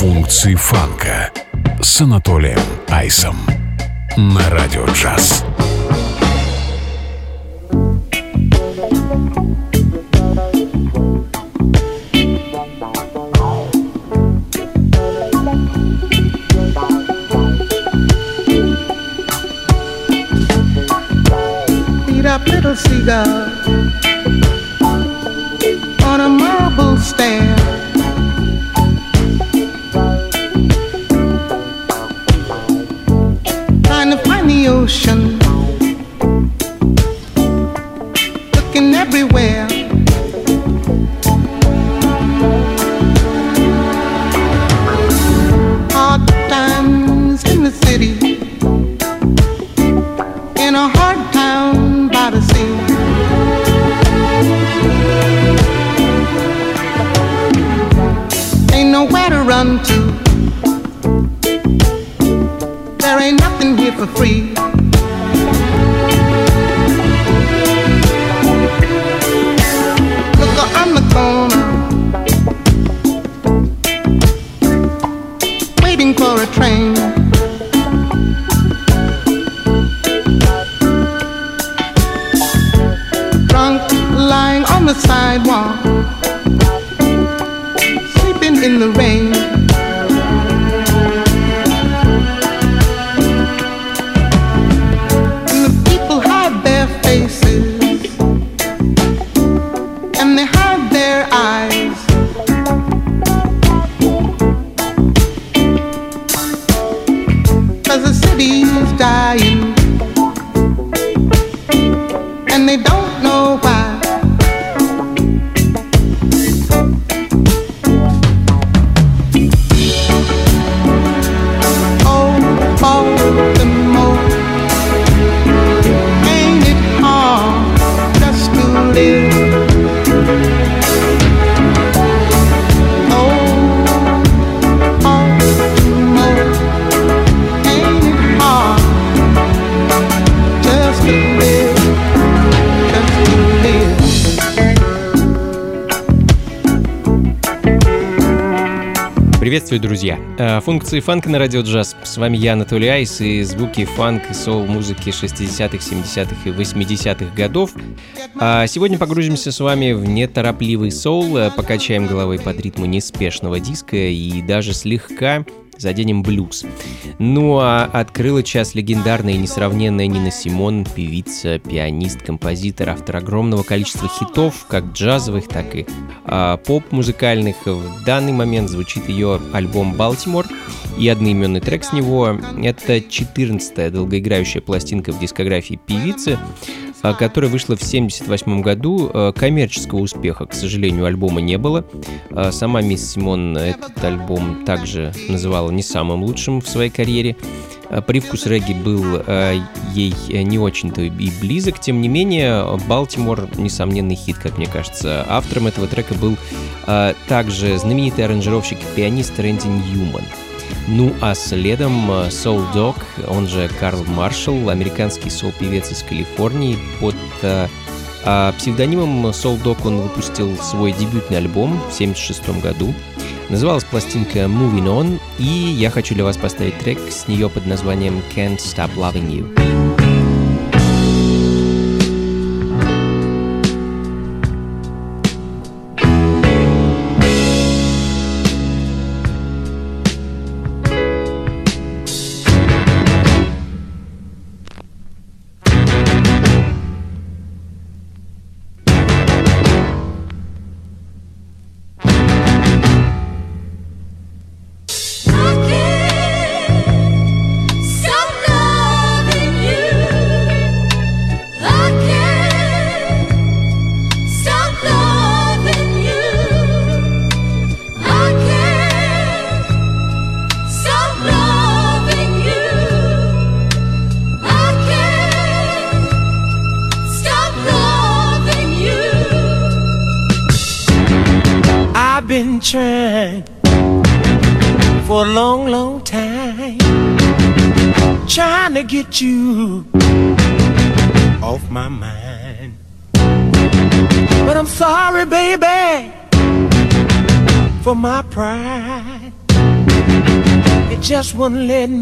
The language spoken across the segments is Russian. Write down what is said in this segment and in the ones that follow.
Функции фанка с Анатолием Айсом на Радио Джаз. Little seagull know. Приветствую, друзья! Э, Функции фанка на радио джаз. С вами я, Анатолий Айс, и звуки фанк и соул-музыки 60-х, 70-х и 80-х годов. А сегодня погрузимся с вами в неторопливый соул, э, покачаем головой под ритму неспешного диска и даже слегка заденем блюз. Ну а открыла час легендарная и несравненная Нина Симон, певица, пианист, композитор, автор огромного количества хитов, как джазовых, так и а, поп-музыкальных. В данный момент звучит ее альбом «Балтимор», и одноименный трек с него. Это 14-я долгоиграющая пластинка в дискографии певицы, которая вышла в 1978 году. А, Коммерческого успеха, к сожалению, альбома не было. А, Сама мисс Симон этот альбом также называла не самым лучшим в своей карьере. Привкус регги был ей не очень-то и близок, тем не менее, Балтимор несомненный хит, как мне кажется. Автором этого трека был также знаменитый аранжировщик и пианист Рэнди Ньюман. Ну а следом э, Soul Dog, он же Карл Маршалл, американский соул-певец из Калифорнии. Под э, а, псевдонимом Soul Dog он выпустил свой дебютный альбом в 1976 году. Называлась пластинка Moving On, и я хочу для вас поставить трек с нее под названием Can't Stop Loving You. lên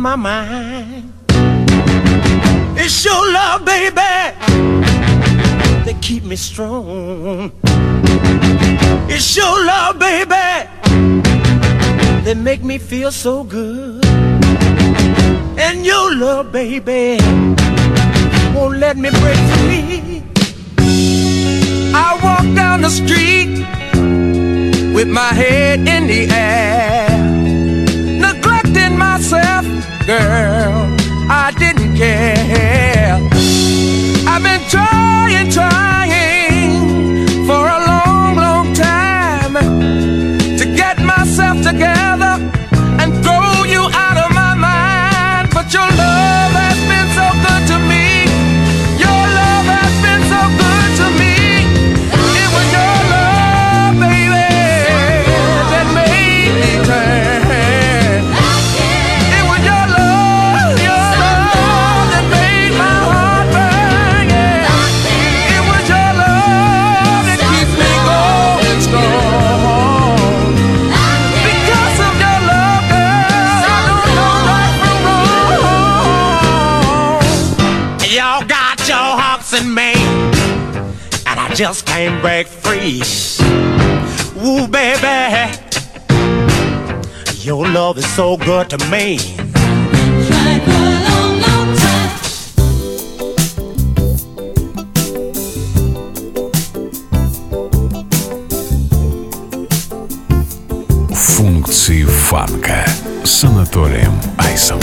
my mind. It's your love, baby, that keep me strong. It's your love, baby, that make me feel so good. And your love, baby, won't let me break free. I walk down the street with my head in the air myself, girl. I didn't care. I've been trying, trying for a long, long time to get myself together and throw you out of my mind. But your love. your love is so good to me. Функции фанка Айсом.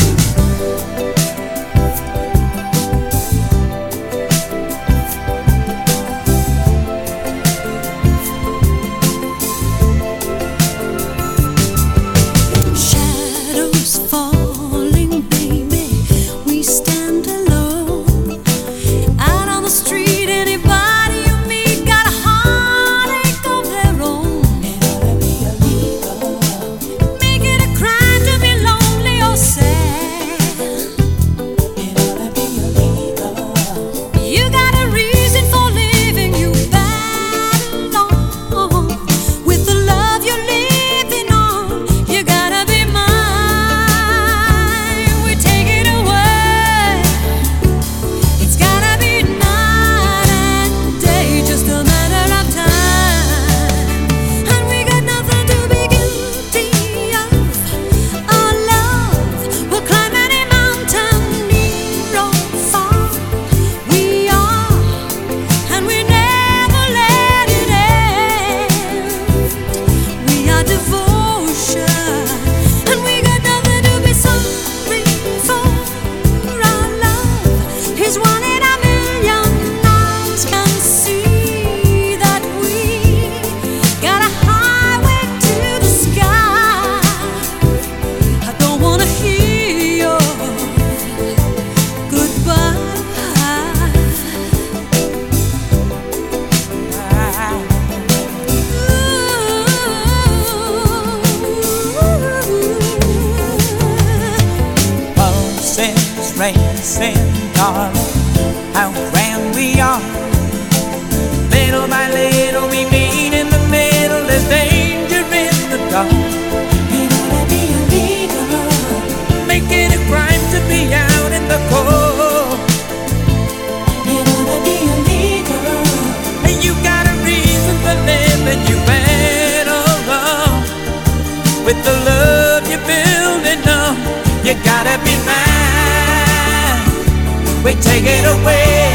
we take it away.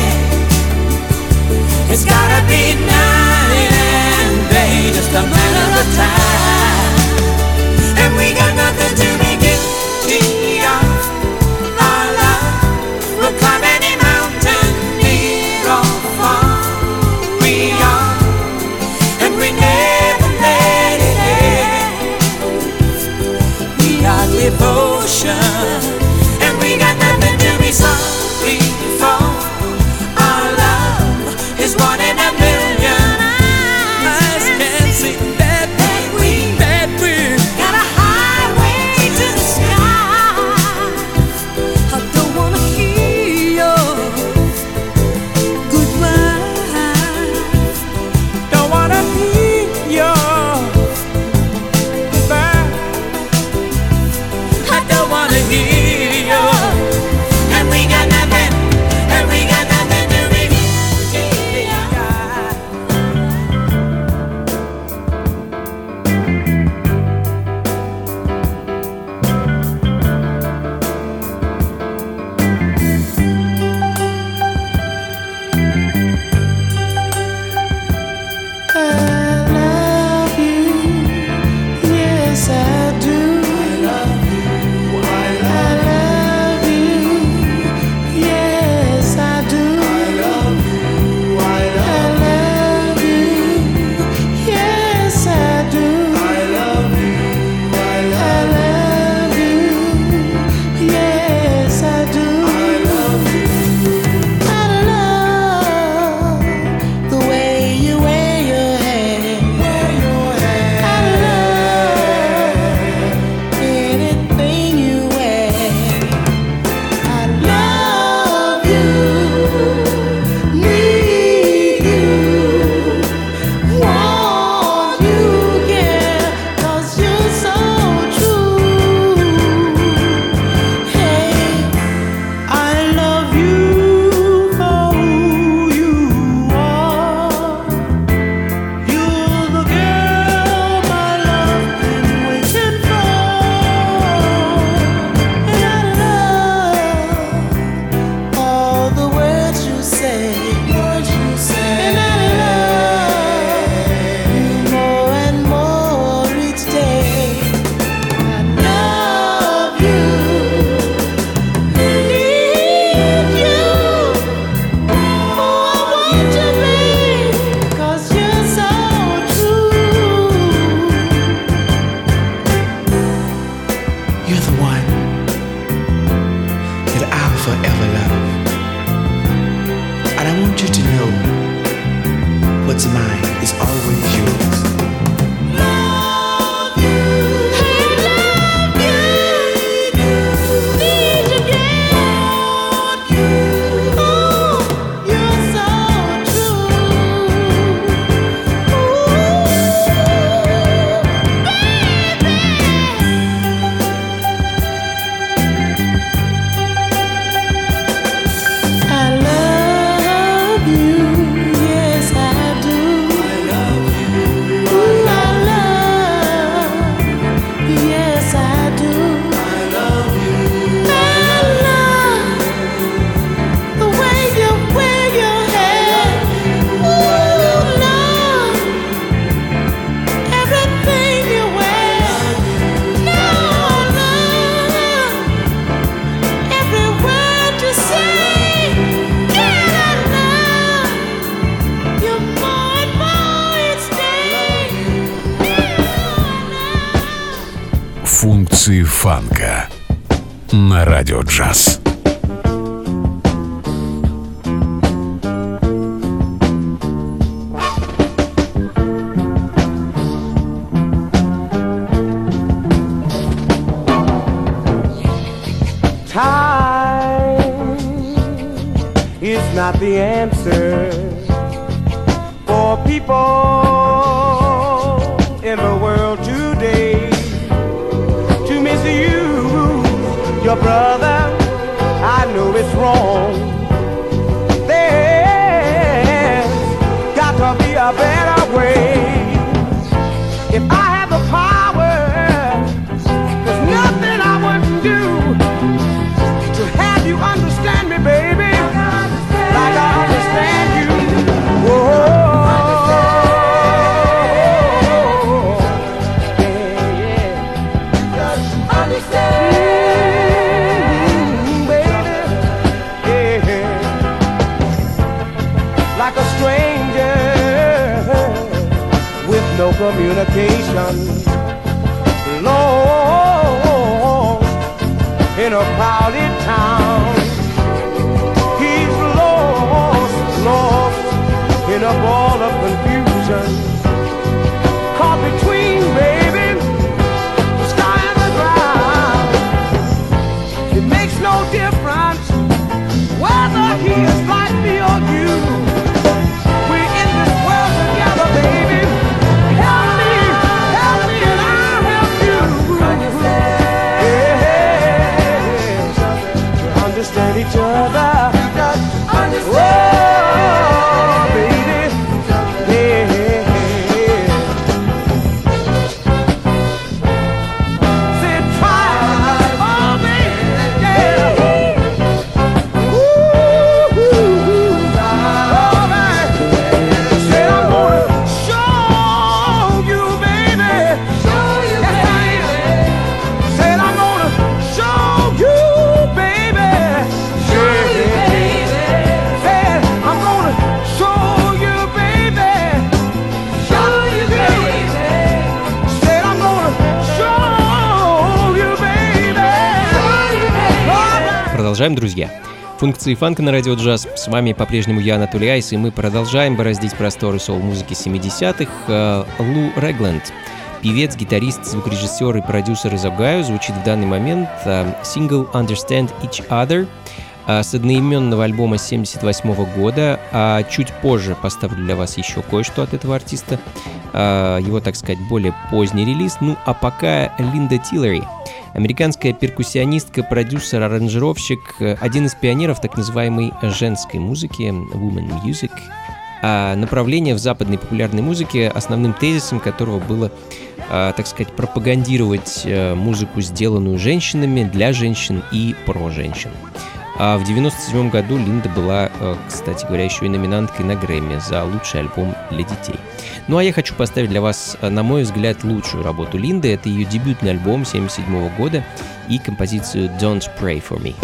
It's gotta be night and day, just a matter of time. Функции фанка на радио джаз. Time is not the answer Lost in a crowded town. He's lost, lost in a ball Продолжаем, друзья. Функции фанка на радио джаз. С вами по-прежнему я, Анатолий Айс, и мы продолжаем бороздить просторы соул-музыки 70-х. Э, Лу Регленд, певец, гитарист, звукорежиссер и продюсер из Огайо, звучит в данный момент э, сингл «Understand Each Other», с одноименного альбома 78 года, а чуть позже поставлю для вас еще кое-что от этого артиста, э, его, так сказать, более поздний релиз, ну а пока Линда Тиллери, американская перкуссионистка, продюсер, аранжировщик, один из пионеров так называемой женской музыки, woman music, а направление в западной популярной музыке, основным тезисом которого было, а, так сказать, пропагандировать э, музыку, сделанную женщинами, для женщин и про женщин. А в 97 году Линда была, э, кстати говоря, еще и номинанткой на Грэмми за лучший альбом для детей. Ну а я хочу поставить для вас, э, на мой взгляд, лучшую работу Линды. Это ее дебютный альбом 77 года и композицию «Don't Pray For Me».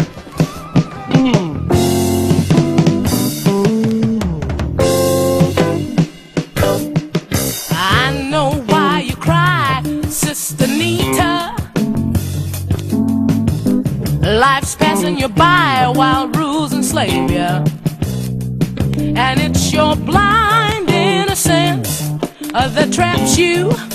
the trap shoe.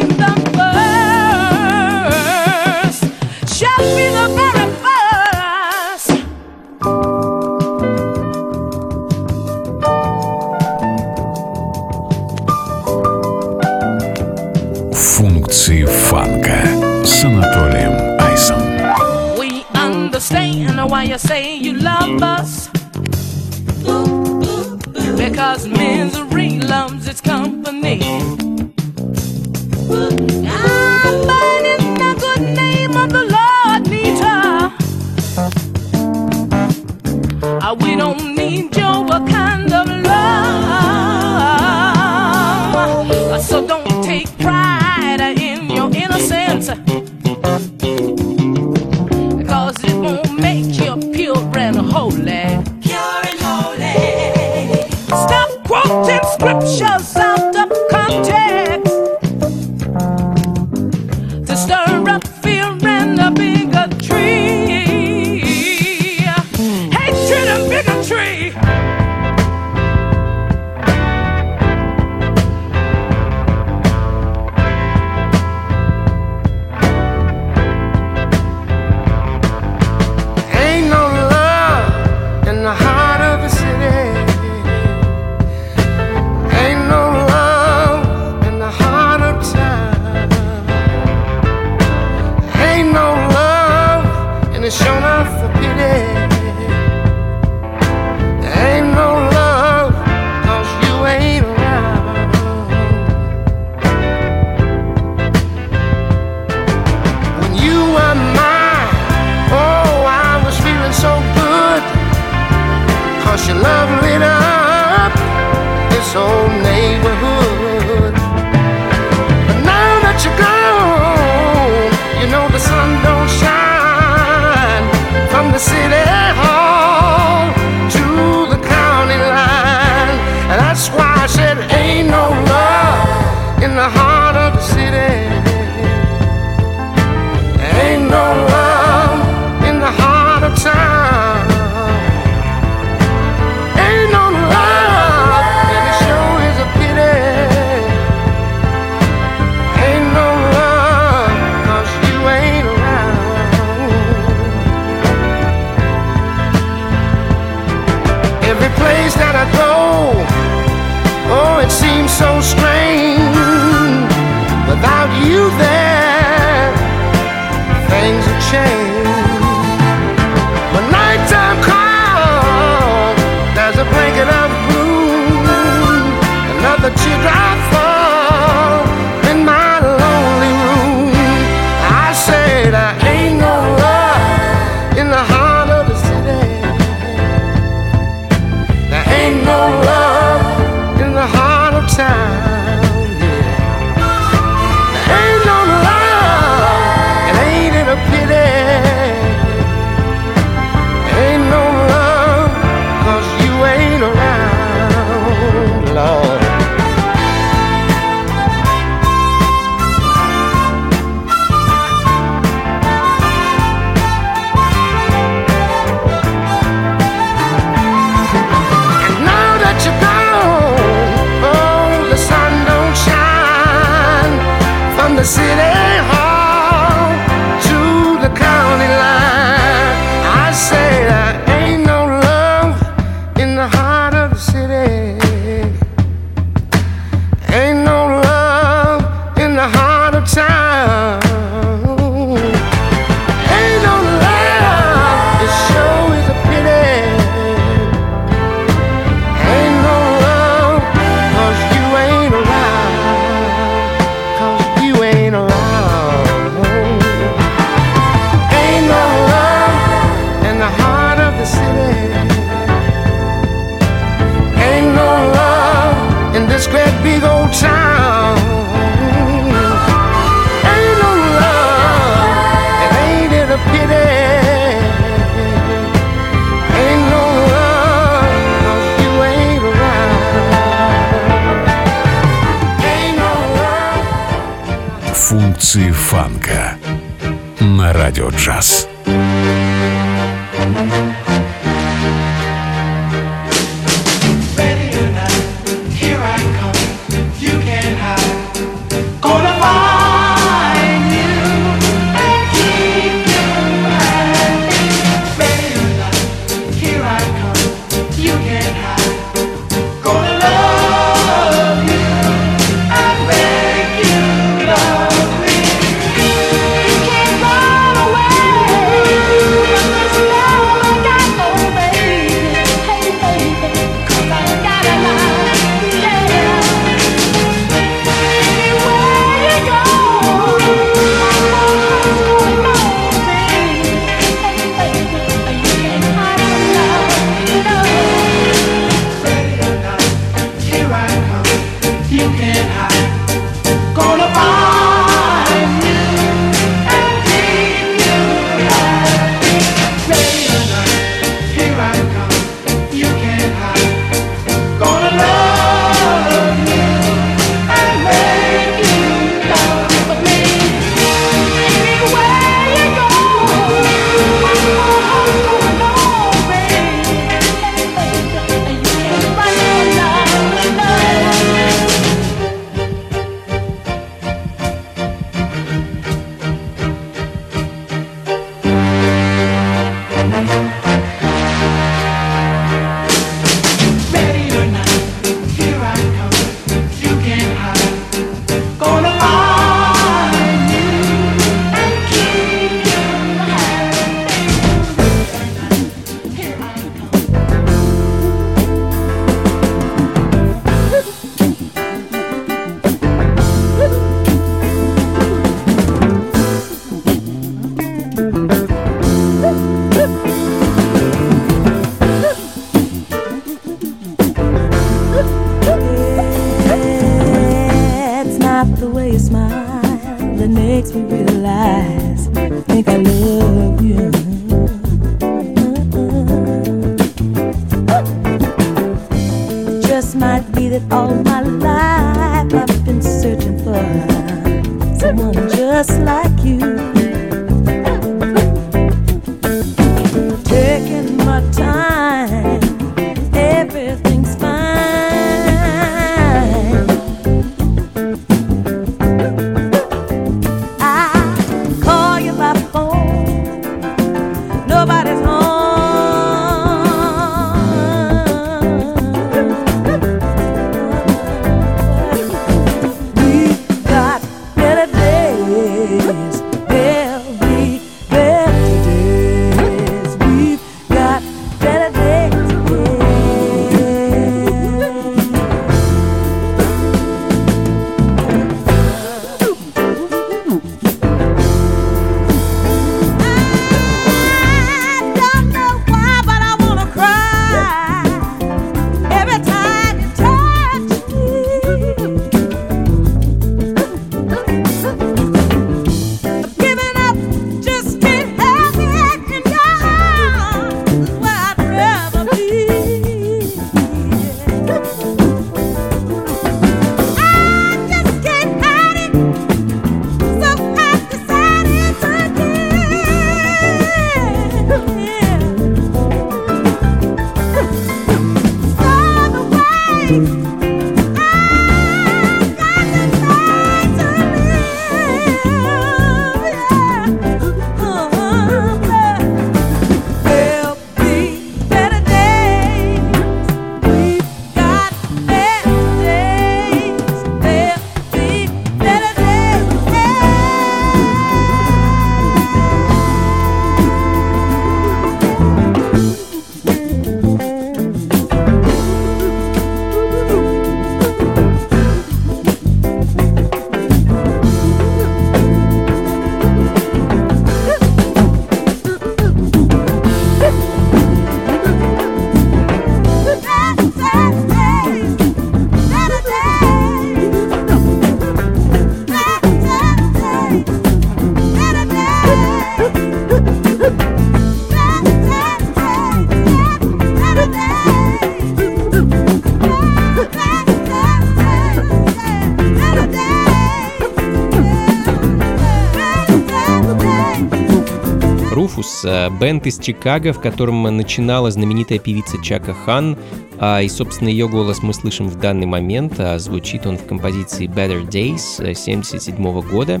Э, бенд из Чикаго, в котором начинала знаменитая певица Чака Хан. А, и, собственно, ее голос мы слышим в данный момент. А звучит он в композиции Better Days э, 1977 года.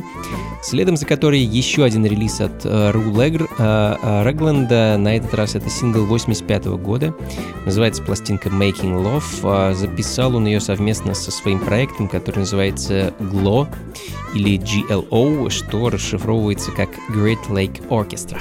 Следом за которой еще один релиз от э, Ру Легр, Регленда. На этот раз это сингл 85 года. Называется пластинка Making Love. А, записал он ее совместно со своим проектом, который называется GLO или GLO, что расшифровывается как Great Lake Orchestra.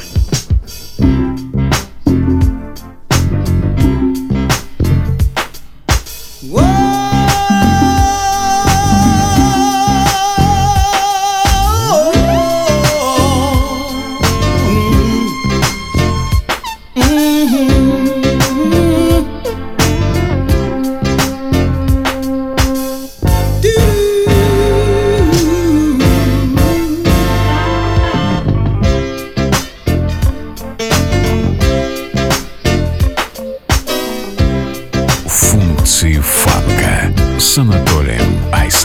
Анатолием Айс.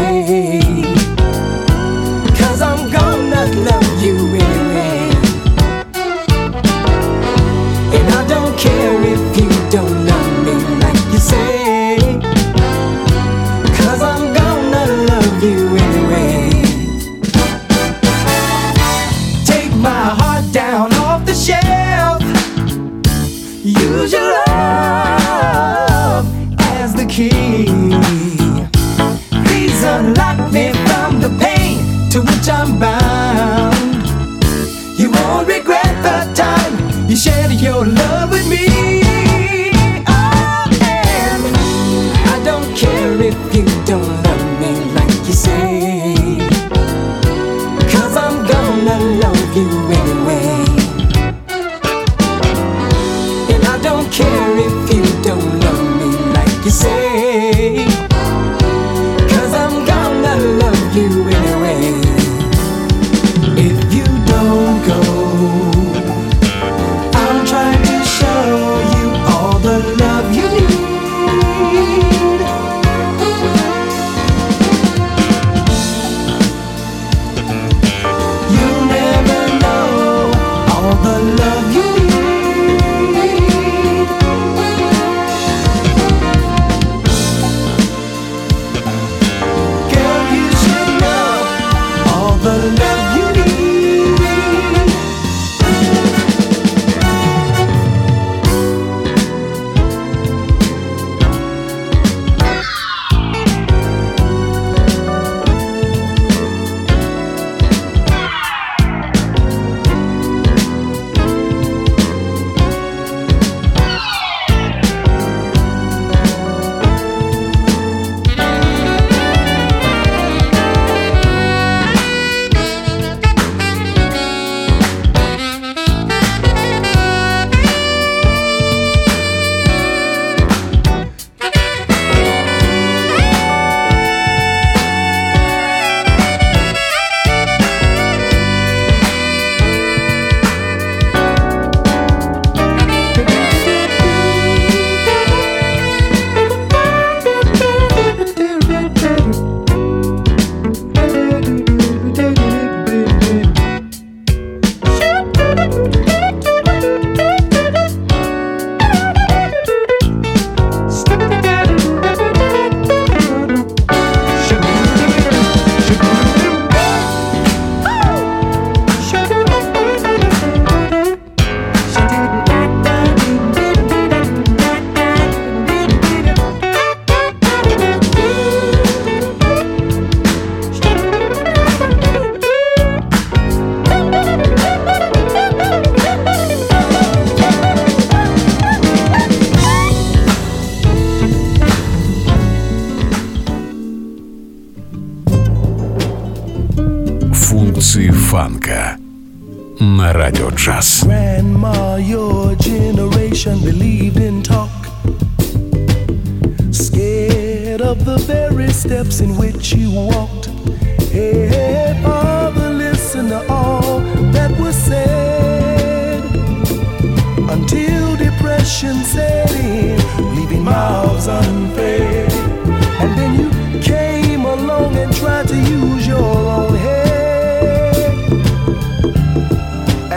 Hey.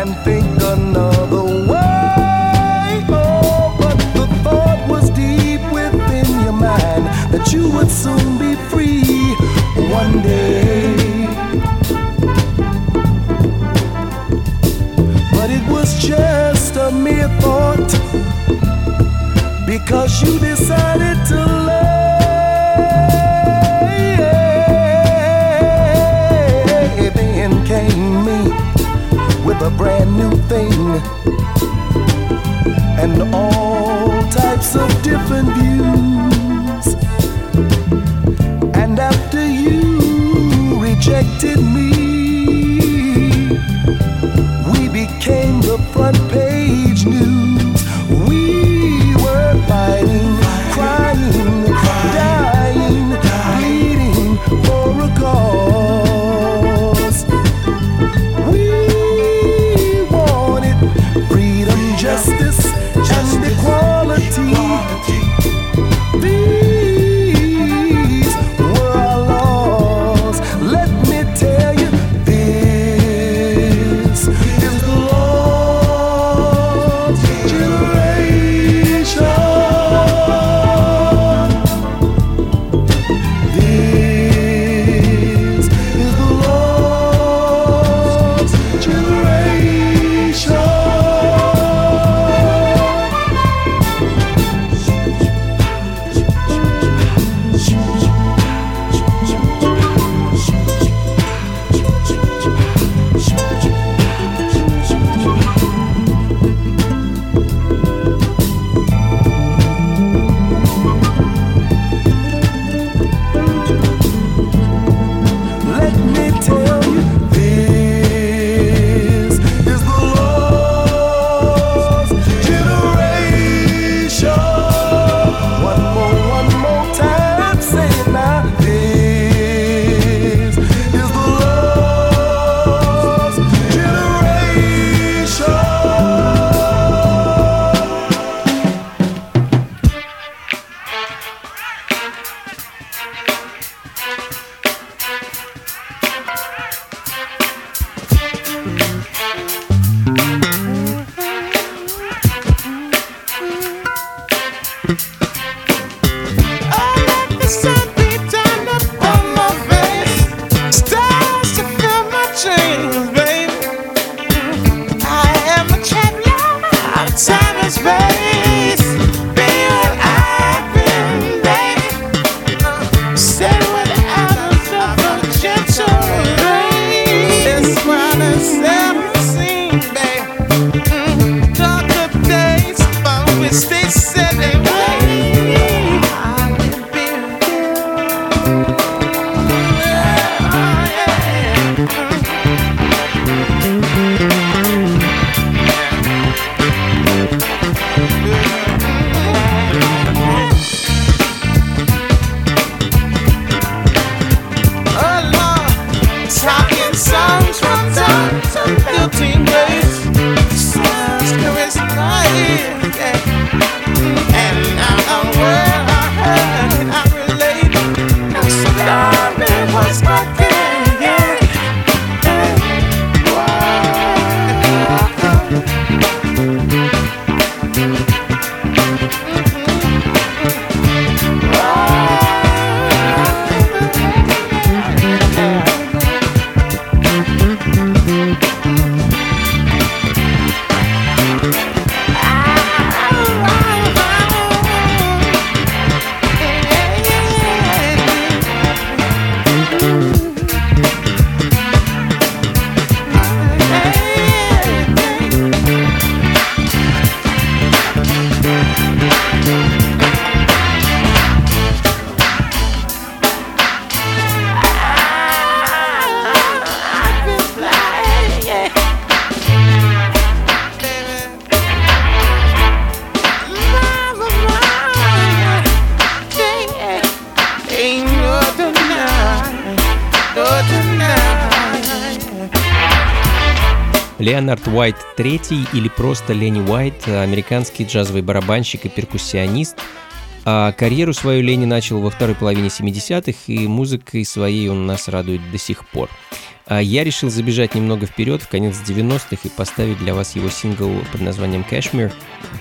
and think another way. Oh, but the thought was deep within your mind that you would soon be free one day. But it was just a mere thought because you decided. different different Леонард Уайт III или просто Ленни Уайт, американский джазовый барабанщик и перкуссионист. А карьеру свою Ленни начал во второй половине 70-х, и музыкой своей он нас радует до сих пор. А я решил забежать немного вперед, в конец 90-х, и поставить для вас его сингл под названием «Кашмир».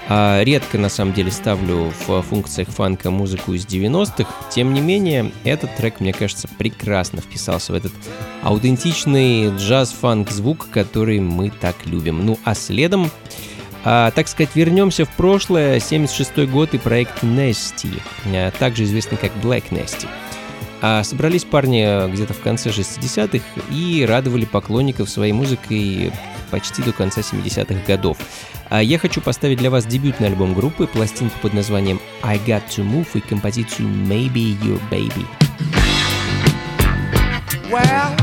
А редко, на самом деле, ставлю в функциях фанка музыку из 90-х. Тем не менее, этот трек, мне кажется, прекрасно вписался в этот аутентичный джаз-фанк-звук, который мы так любим. Ну, а следом а, так сказать, вернемся в прошлое, 76 год и проект Nasty, а, также известный как Black Nasty. А собрались парни где-то в конце 60-х и радовали поклонников своей музыкой почти до конца 70-х годов. А я хочу поставить для вас дебютный альбом группы, пластинку под названием I Got To Move и композицию Maybe Your Baby. Well,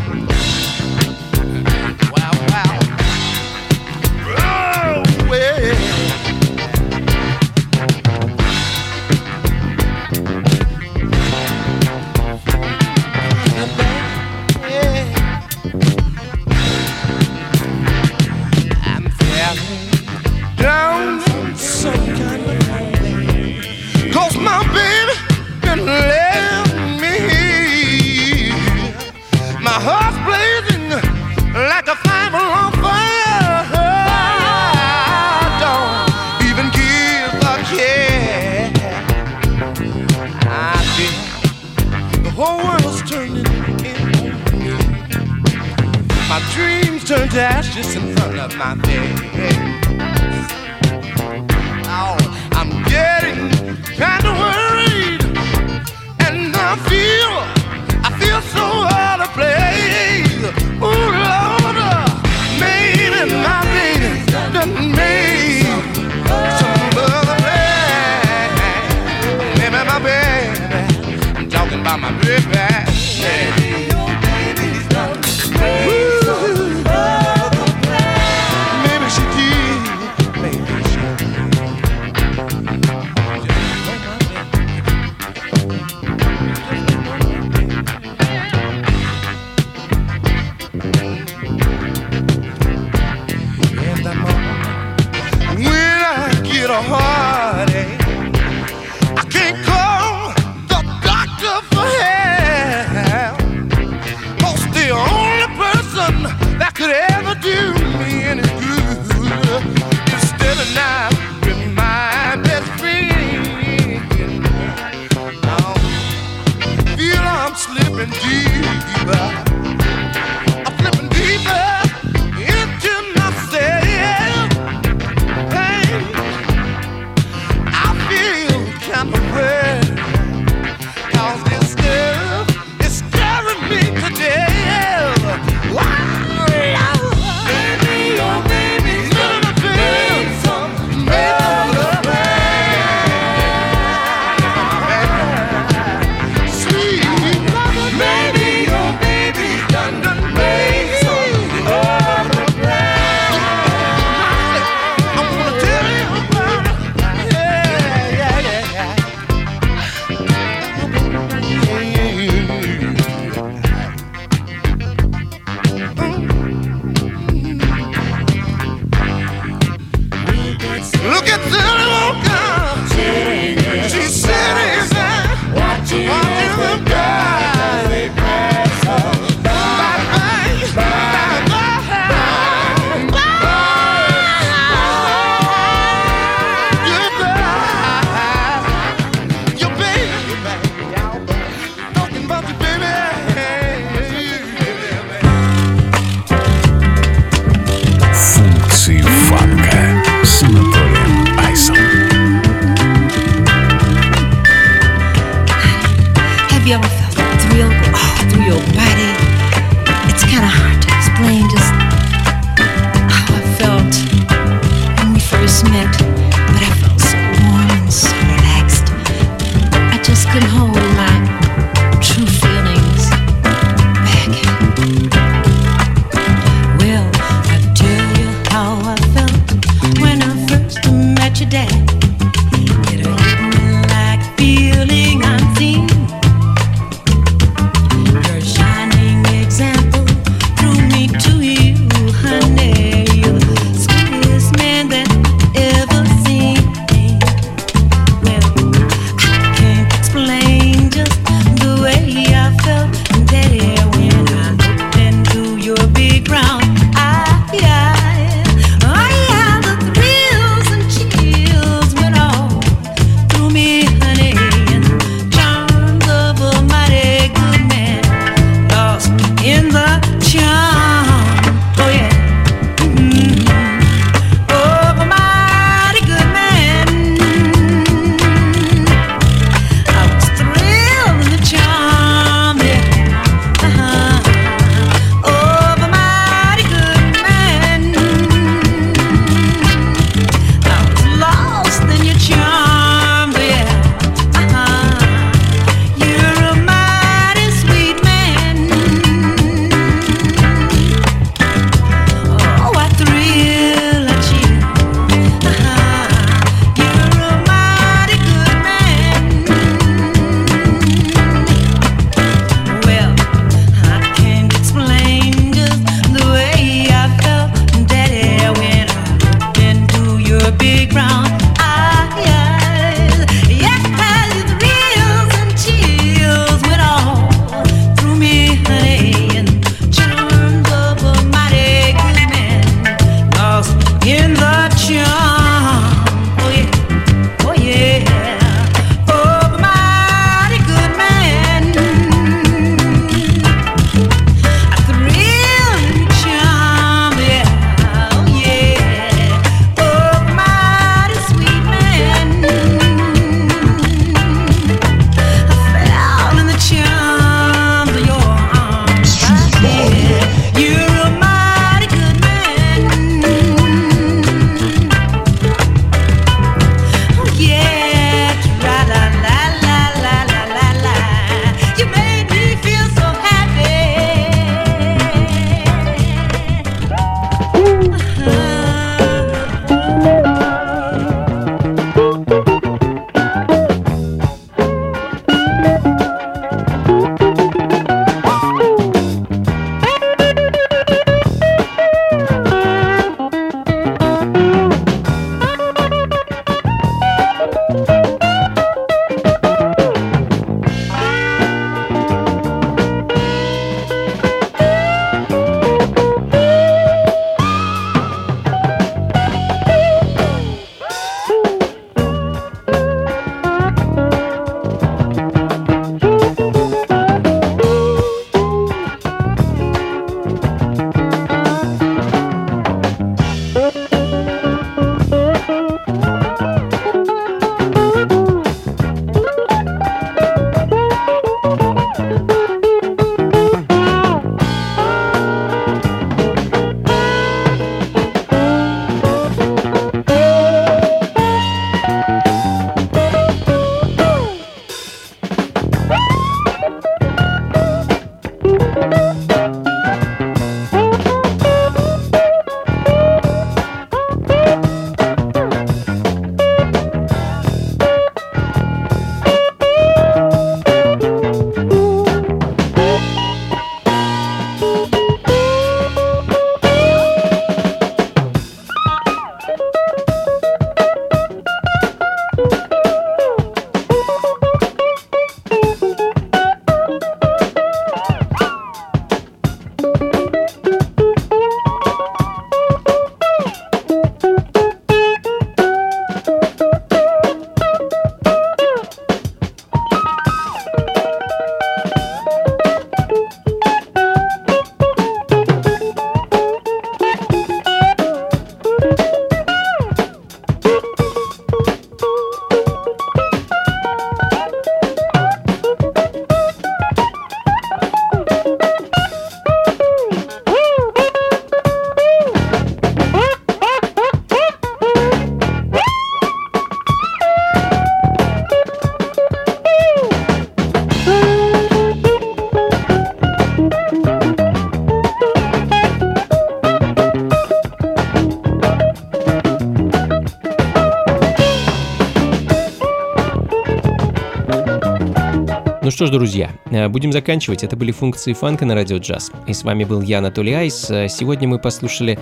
что ж, друзья, э, будем заканчивать. Это были функции фанка на радио джаз. И с вами был я, Анатолий Айс. Э, Сегодня мы послушали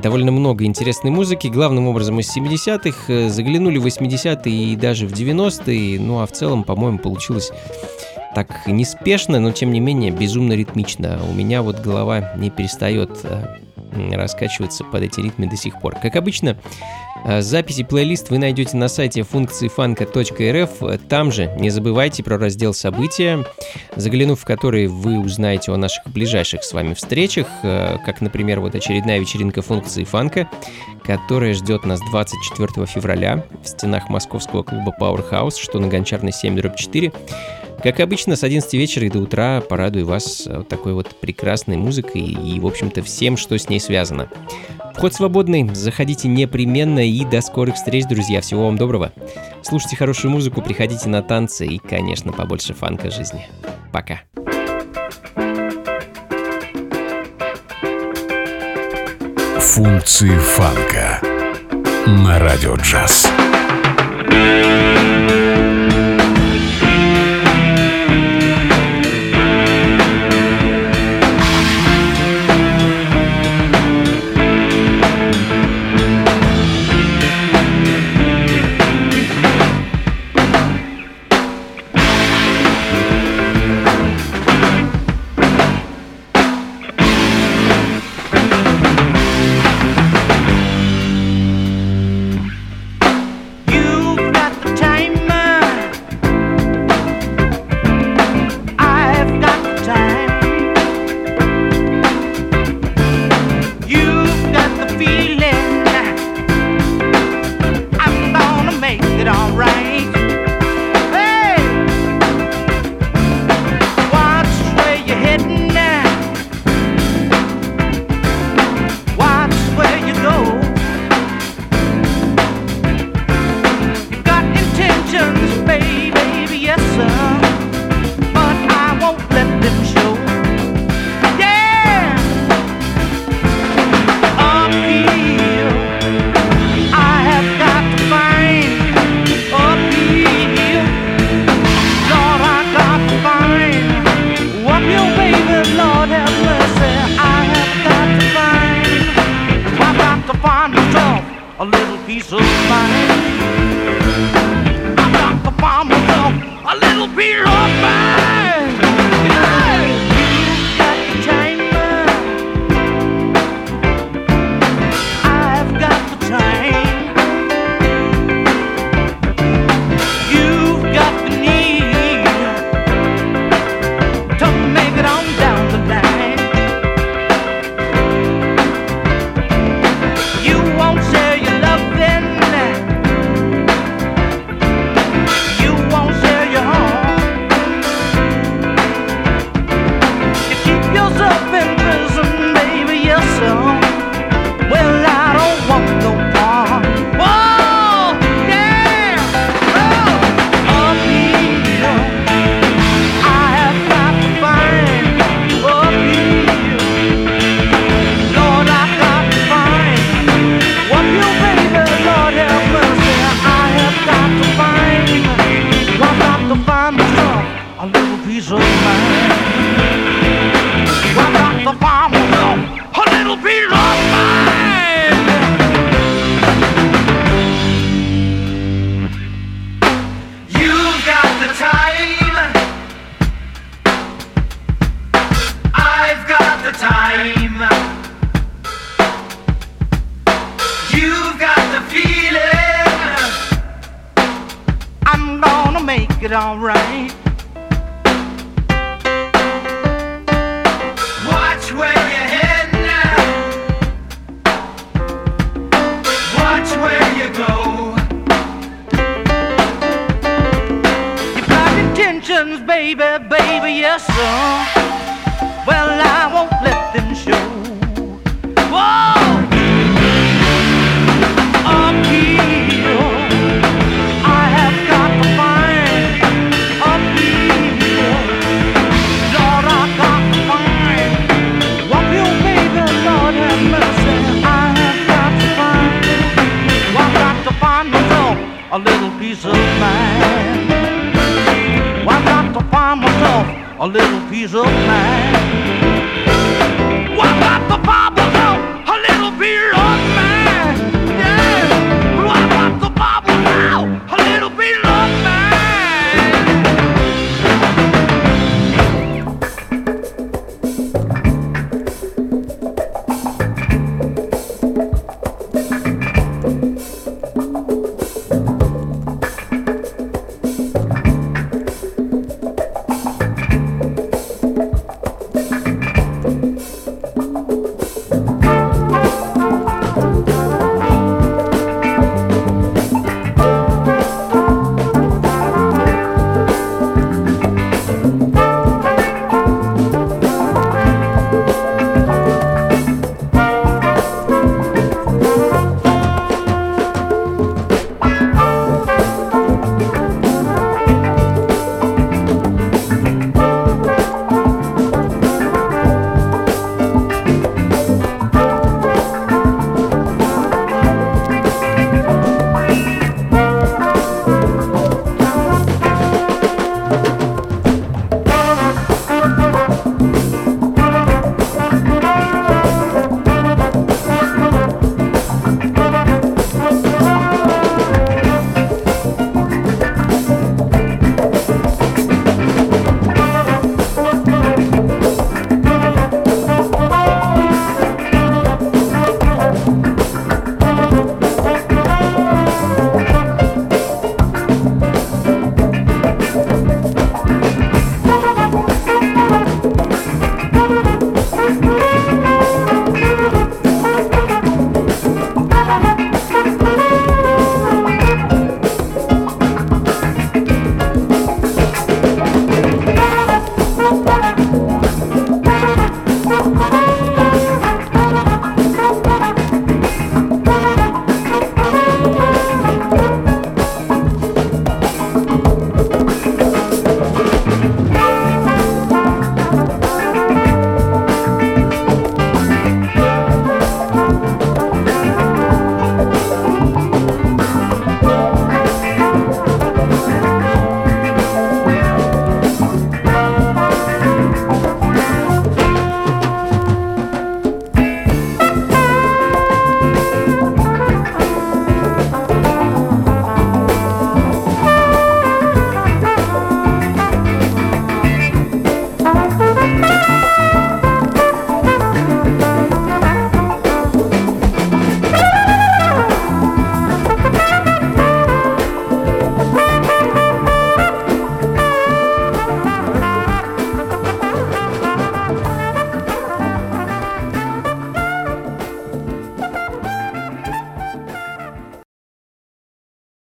довольно много интересной музыки, главным образом из 70-х, э, заглянули в 80-е и даже в 90-е, ну а в целом, по-моему, получилось так неспешно, но тем не менее безумно ритмично. У меня вот голова не перестает раскачиваться под эти ритмы до сих пор. Как обычно, записи плейлист вы найдете на сайте функции фанка.рф. Там же не забывайте про раздел «События», заглянув в который вы узнаете о наших ближайших с вами встречах, э, как, например, вот очередная вечеринка функции фанка, которая ждет нас 24 февраля в стенах московского клуба Powerhouse, что на Гончарной 7 4. Как обычно, с 11 вечера и до утра порадую вас э, такой вот прекрасной музыкой и, в общем-то, всем, что с ней связано. Вход свободный, заходите непременно и до скорых встреч, друзья. Всего вам доброго. Слушайте хорошую музыку, приходите на танцы и, конечно, побольше фанка жизни. Пока. Функции фанка на радио джаз. You've peace of mind. Baby, baby, yes, sir. A little piece of mine.